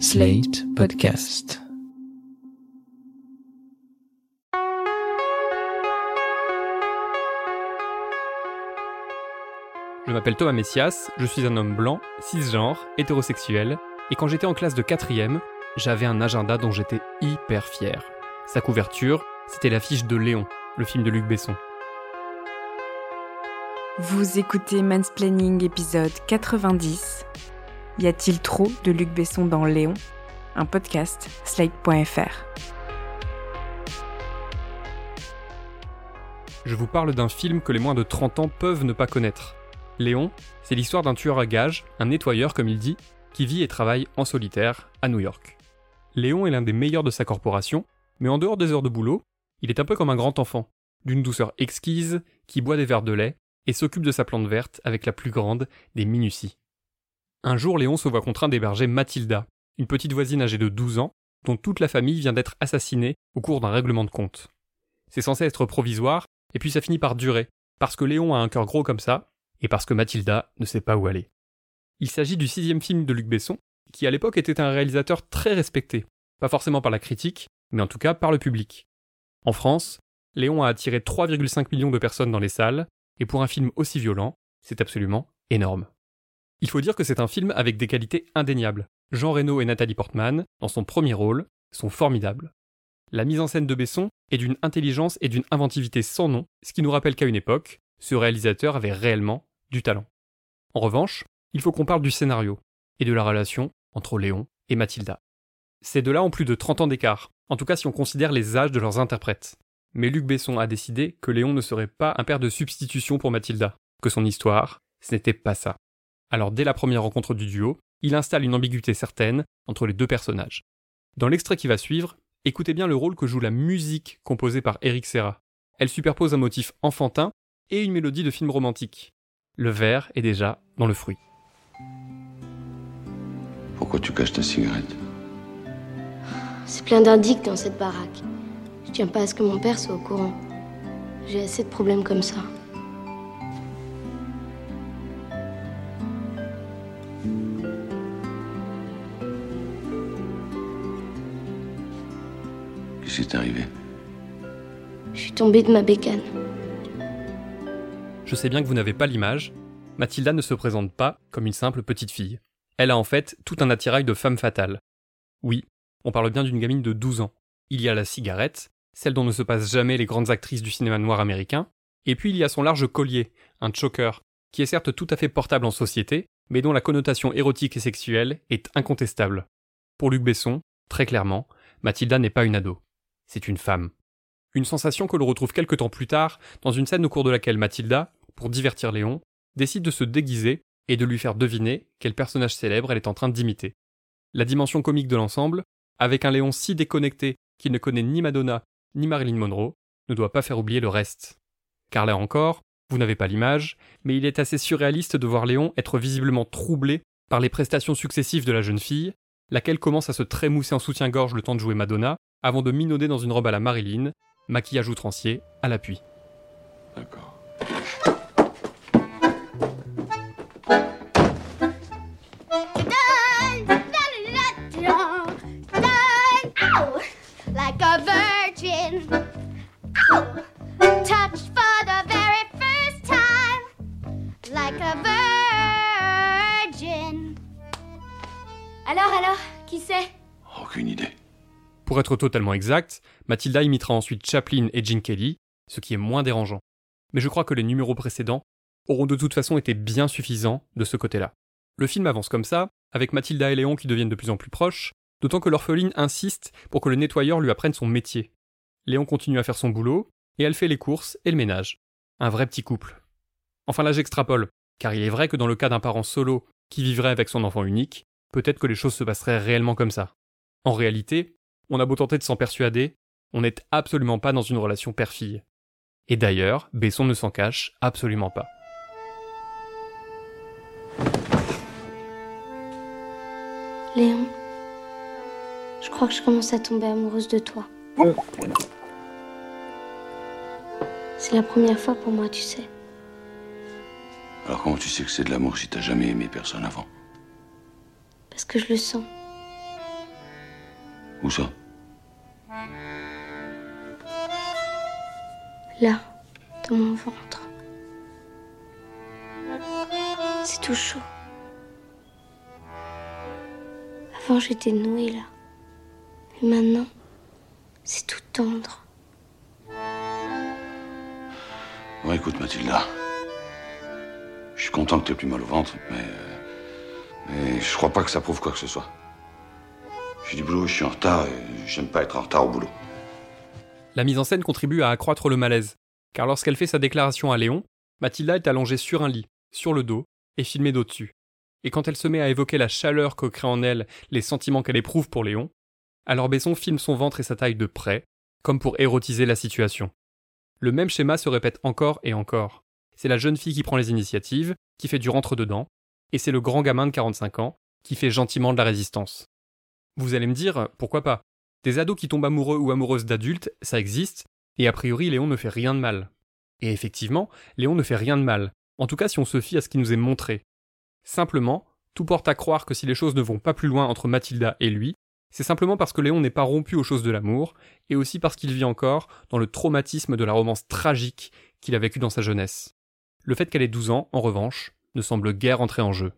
Slate Podcast. Je m'appelle Thomas Messias, je suis un homme blanc, cisgenre, hétérosexuel, et quand j'étais en classe de quatrième, j'avais un agenda dont j'étais hyper fier. Sa couverture, c'était l'affiche de Léon, le film de Luc Besson. Vous écoutez Mansplaining épisode 90. Y a-t-il trop de Luc Besson dans Léon? Un podcast, slate.fr. Je vous parle d'un film que les moins de 30 ans peuvent ne pas connaître. Léon, c'est l'histoire d'un tueur à gages, un nettoyeur comme il dit, qui vit et travaille en solitaire à New York. Léon est l'un des meilleurs de sa corporation, mais en dehors des heures de boulot, il est un peu comme un grand enfant, d'une douceur exquise, qui boit des verres de lait et s'occupe de sa plante verte avec la plus grande des minuties. Un jour, Léon se voit contraint d'héberger Mathilda, une petite voisine âgée de 12 ans, dont toute la famille vient d'être assassinée au cours d'un règlement de compte. C'est censé être provisoire, et puis ça finit par durer, parce que Léon a un cœur gros comme ça, et parce que Mathilda ne sait pas où aller. Il s'agit du sixième film de Luc Besson, qui à l'époque était un réalisateur très respecté, pas forcément par la critique, mais en tout cas par le public. En France, Léon a attiré 3,5 millions de personnes dans les salles, et pour un film aussi violent, c'est absolument énorme. Il faut dire que c'est un film avec des qualités indéniables. Jean Reno et Nathalie Portman, dans son premier rôle, sont formidables. La mise en scène de Besson est d'une intelligence et d'une inventivité sans nom, ce qui nous rappelle qu'à une époque, ce réalisateur avait réellement du talent. En revanche, il faut qu'on parle du scénario et de la relation entre Léon et Mathilda. Ces deux-là ont plus de 30 ans d'écart, en tout cas si on considère les âges de leurs interprètes. Mais Luc Besson a décidé que Léon ne serait pas un père de substitution pour Mathilda, que son histoire, ce n'était pas ça. Alors dès la première rencontre du duo, il installe une ambiguïté certaine entre les deux personnages. Dans l'extrait qui va suivre, écoutez bien le rôle que joue la musique composée par Eric Serra. Elle superpose un motif enfantin et une mélodie de film romantique. Le verre est déjà dans le fruit. Pourquoi tu caches ta cigarette? C'est plein d'indices dans cette baraque. Je tiens pas à ce que mon père soit au courant. J'ai assez de problèmes comme ça. Qu'est-ce qui t'est arrivé Je suis tombée de ma bécane. Je sais bien que vous n'avez pas l'image, Mathilda ne se présente pas comme une simple petite fille. Elle a en fait tout un attirail de femme fatale. Oui, on parle bien d'une gamine de 12 ans. Il y a la cigarette, celle dont ne se passent jamais les grandes actrices du cinéma noir américain, et puis il y a son large collier, un choker, qui est certes tout à fait portable en société, mais dont la connotation érotique et sexuelle est incontestable. Pour Luc Besson, très clairement, Mathilda n'est pas une ado. C'est une femme. Une sensation que l'on retrouve quelque temps plus tard dans une scène au cours de laquelle Mathilda, pour divertir Léon, décide de se déguiser et de lui faire deviner quel personnage célèbre elle est en train d'imiter. La dimension comique de l'ensemble, avec un Léon si déconnecté qu'il ne connaît ni Madonna ni Marilyn Monroe, ne doit pas faire oublier le reste. Car là encore, vous n'avez pas l'image, mais il est assez surréaliste de voir Léon être visiblement troublé par les prestations successives de la jeune fille, laquelle commence à se trémousser en soutien-gorge le temps de jouer Madonna, avant de minauder dans une robe à la Marilyn, maquillage outrancier à l'appui. D'accord. Pour être totalement exact, Mathilda imitera ensuite Chaplin et Gene Kelly, ce qui est moins dérangeant. Mais je crois que les numéros précédents auront de toute façon été bien suffisants de ce côté-là. Le film avance comme ça, avec Mathilda et Léon qui deviennent de plus en plus proches, d'autant que l'orpheline insiste pour que le nettoyeur lui apprenne son métier. Léon continue à faire son boulot, et elle fait les courses et le ménage. Un vrai petit couple. Enfin là j'extrapole, car il est vrai que dans le cas d'un parent solo qui vivrait avec son enfant unique, peut-être que les choses se passeraient réellement comme ça. En réalité, on a beau tenter de s'en persuader, on n'est absolument pas dans une relation père-fille. Et d'ailleurs, Besson ne s'en cache absolument pas. Léon, je crois que je commence à tomber amoureuse de toi. C'est la première fois pour moi, tu sais. Alors comment tu sais que c'est de l'amour si t'as jamais aimé personne avant? Parce que je le sens. Où ça Là, dans mon ventre. C'est tout chaud. Avant, j'étais nouée là. Mais maintenant, c'est tout tendre. Bon, écoute, Mathilda. Je suis content que t'aies plus mal au ventre, mais. euh, Mais je crois pas que ça prouve quoi que ce soit. J'ai du boulot, je suis en retard et j'aime pas être en retard au boulot. La mise en scène contribue à accroître le malaise, car lorsqu'elle fait sa déclaration à Léon, Mathilda est allongée sur un lit, sur le dos, et filmée d'au-dessus. Et quand elle se met à évoquer la chaleur que créent en elle les sentiments qu'elle éprouve pour Léon, alors Besson filme son ventre et sa taille de près, comme pour érotiser la situation. Le même schéma se répète encore et encore. C'est la jeune fille qui prend les initiatives, qui fait du rentre-dedans, et c'est le grand gamin de 45 ans qui fait gentiment de la résistance. Vous allez me dire, pourquoi pas Des ados qui tombent amoureux ou amoureuses d'adultes, ça existe, et a priori Léon ne fait rien de mal. Et effectivement, Léon ne fait rien de mal, en tout cas si on se fie à ce qui nous est montré. Simplement, tout porte à croire que si les choses ne vont pas plus loin entre Mathilda et lui, c'est simplement parce que Léon n'est pas rompu aux choses de l'amour, et aussi parce qu'il vit encore dans le traumatisme de la romance tragique qu'il a vécue dans sa jeunesse. Le fait qu'elle ait 12 ans, en revanche, ne semble guère entrer en jeu.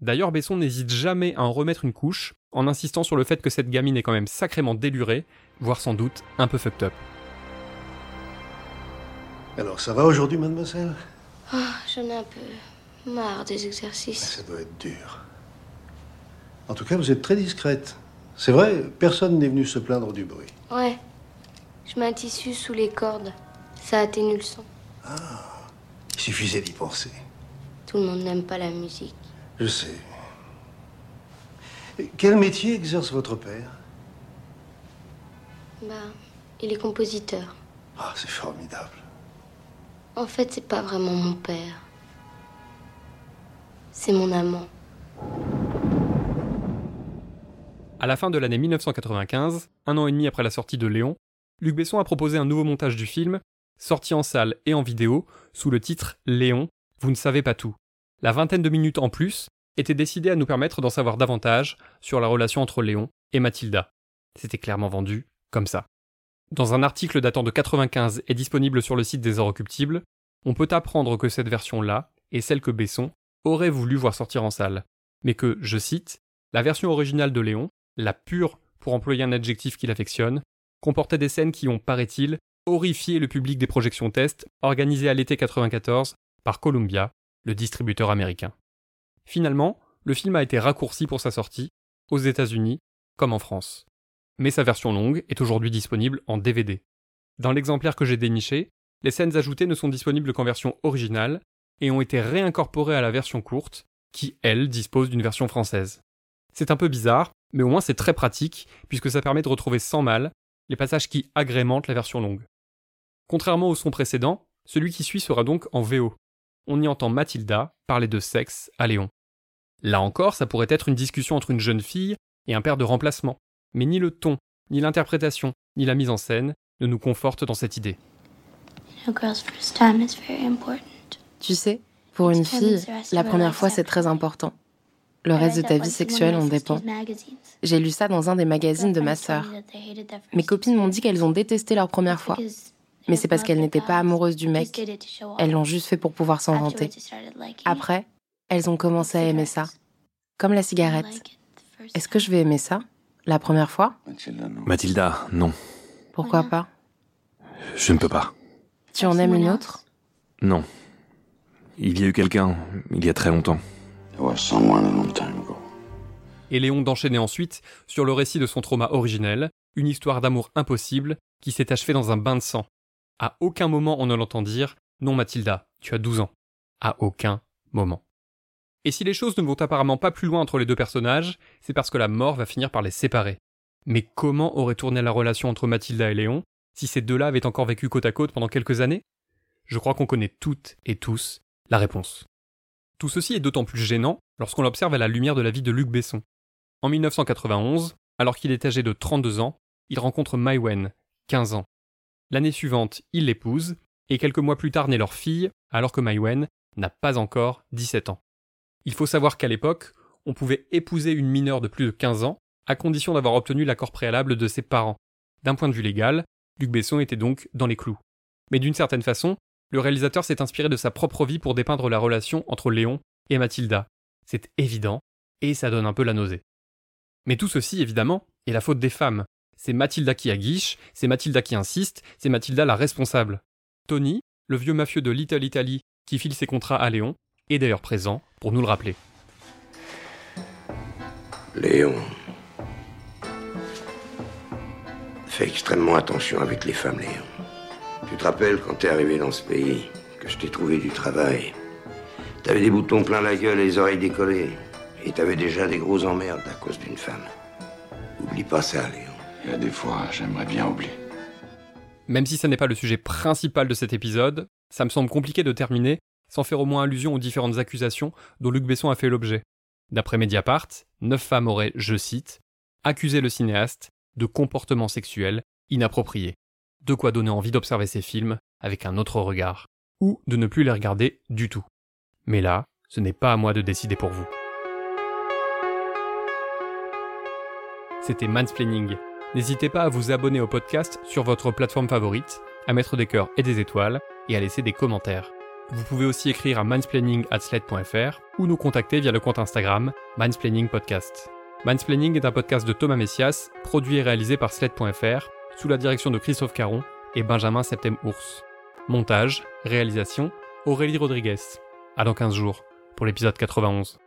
D'ailleurs, Besson n'hésite jamais à en remettre une couche, en insistant sur le fait que cette gamine est quand même sacrément délurée, voire sans doute un peu fucked up. Alors, ça va aujourd'hui, mademoiselle? Ah, j'en ai un peu marre des exercices. Ça doit être dur. En tout cas, vous êtes très discrète. C'est vrai, personne n'est venu se plaindre du bruit. Ouais. Je mets un tissu sous les cordes. Ça atténue le son. Il suffisait d'y penser. Tout le monde n'aime pas la musique. Je sais. Quel métier exerce votre père? Bah, il est compositeur. Ah, c'est formidable. En fait, c'est pas vraiment mon père. C'est mon amant. À la fin de l'année 1995, un an et demi après la sortie de Léon, Luc Besson a proposé un nouveau montage du film, sorti en salle et en vidéo, sous le titre Léon, vous ne savez pas tout. La vingtaine de minutes en plus était décidée à nous permettre d'en savoir davantage sur la relation entre Léon et Mathilda. C'était clairement vendu comme ça. Dans un article datant de 95 et disponible sur le site des Inrecuptibles, on peut apprendre que cette version-là est celle que Besson aurait voulu voir sortir en salle, mais que, je cite, la version originale de Léon, la pure pour employer un adjectif qu'il affectionne, comportait des scènes qui ont, paraît-il, horrifié le public des projections test organisées à l'été 94 par Columbia, le distributeur américain. Finalement, le film a été raccourci pour sa sortie, aux États-Unis comme en France. Mais sa version longue est aujourd'hui disponible en DVD. Dans l'exemplaire que j'ai déniché, les scènes ajoutées ne sont disponibles qu'en version originale et ont été réincorporées à la version courte, qui, elle, dispose d'une version française. C'est un peu bizarre, mais au moins c'est très pratique, puisque ça permet de retrouver sans mal les passages qui agrémentent la version longue. Contrairement au son précédent, celui qui suit sera donc en VO. On y entend Mathilda parler de sexe à Léon. Là encore, ça pourrait être une discussion entre une jeune fille et un père de remplacement, mais ni le ton, ni l'interprétation, ni la mise en scène ne nous confortent dans cette idée. Tu sais, pour une fille, la première fois c'est très important. Le reste de ta vie sexuelle en dépend. J'ai lu ça dans un des magazines de ma sœur. Mes copines m'ont dit qu'elles ont détesté leur première fois. Mais c'est parce qu'elles n'étaient pas amoureuses du mec. Elles l'ont juste fait pour pouvoir s'en vanter. Après, elles ont commencé à aimer ça. Comme la cigarette. Est-ce que je vais aimer ça La première fois? Mathilda, non. Pourquoi pas? Je ne peux pas. Tu en aimes une autre? Non. Il y a eu quelqu'un, il y a très longtemps. There was someone a long time ago. Et Léon d'enchaîner ensuite sur le récit de son trauma originel, une histoire d'amour impossible qui s'est achevée dans un bain de sang. À aucun moment on ne l'entend dire Non Mathilda, tu as 12 ans. À aucun moment. Et si les choses ne vont apparemment pas plus loin entre les deux personnages, c'est parce que la mort va finir par les séparer. Mais comment aurait tourné la relation entre Mathilda et Léon si ces deux-là avaient encore vécu côte à côte pendant quelques années? Je crois qu'on connaît toutes et tous la réponse. Tout ceci est d'autant plus gênant lorsqu'on l'observe à la lumière de la vie de Luc Besson. En 1991, alors qu'il est âgé de 32 ans, il rencontre Maïwen, 15 ans. L'année suivante, il l'épouse, et quelques mois plus tard naît leur fille, alors que Maïwen n'a pas encore 17 ans. Il faut savoir qu'à l'époque, on pouvait épouser une mineure de plus de 15 ans, à condition d'avoir obtenu l'accord préalable de ses parents. D'un point de vue légal, Luc Besson était donc dans les clous. Mais d'une certaine façon, le réalisateur s'est inspiré de sa propre vie pour dépeindre la relation entre Léon et Mathilda. C'est évident, et ça donne un peu la nausée. Mais tout ceci, évidemment, est la faute des femmes. C'est Mathilda qui aguiche, c'est Mathilda qui insiste, c'est Mathilda la responsable. Tony, le vieux mafieux de Little Italy qui file ses contrats à Léon, est d'ailleurs présent pour nous le rappeler. Léon. Fais extrêmement attention avec les femmes, Léon. Tu te rappelles quand t'es arrivé dans ce pays, que je t'ai trouvé du travail. T'avais des boutons plein la gueule et les oreilles décollées. Et t'avais déjà des gros emmerdes à cause d'une femme. Oublie pas ça, Léon. Des fois, j'aimerais bien oublier. Même si ce n'est pas le sujet principal de cet épisode, ça me semble compliqué de terminer sans faire au moins allusion aux différentes accusations dont Luc Besson a fait l'objet. D'après Mediapart, neuf femmes auraient, je cite, accusé le cinéaste de comportements sexuels inappropriés. De quoi donner envie d'observer ces films avec un autre regard, ou de ne plus les regarder du tout. Mais là, ce n'est pas à moi de décider pour vous. C'était Mansplaining. N'hésitez pas à vous abonner au podcast sur votre plateforme favorite, à mettre des cœurs et des étoiles, et à laisser des commentaires. Vous pouvez aussi écrire à mansplaining.sled.fr ou nous contacter via le compte Instagram Mansplaining Podcast. Mansplaining est un podcast de Thomas Messias, produit et réalisé par sled.fr, sous la direction de Christophe Caron et Benjamin Septem-Ours. Montage, réalisation, Aurélie Rodriguez. À dans 15 jours, pour l'épisode 91.